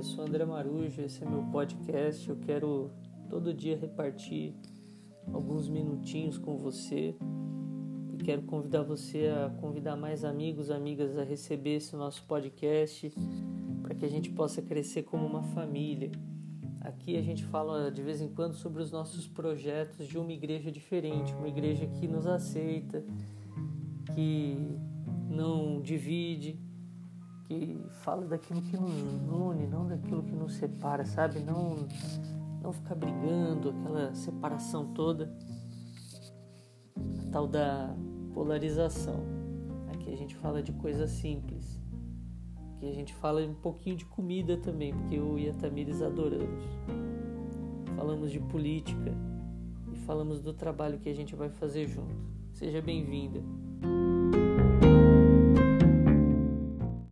eu sou André Marujo, esse é meu podcast. Eu quero todo dia repartir alguns minutinhos com você e quero convidar você a convidar mais amigos, amigas a receber esse nosso podcast para que a gente possa crescer como uma família. Aqui a gente fala de vez em quando sobre os nossos projetos de uma igreja diferente, uma igreja que nos aceita, que não divide, que fala daquilo que nos une, não daquilo que nos separa, sabe? Não, não ficar brigando, aquela separação toda, a tal da polarização. Aqui a gente fala de coisas simples. Aqui a gente fala um pouquinho de comida também, porque eu e a Tamires adoramos. Falamos de política e falamos do trabalho que a gente vai fazer junto. Seja bem-vinda.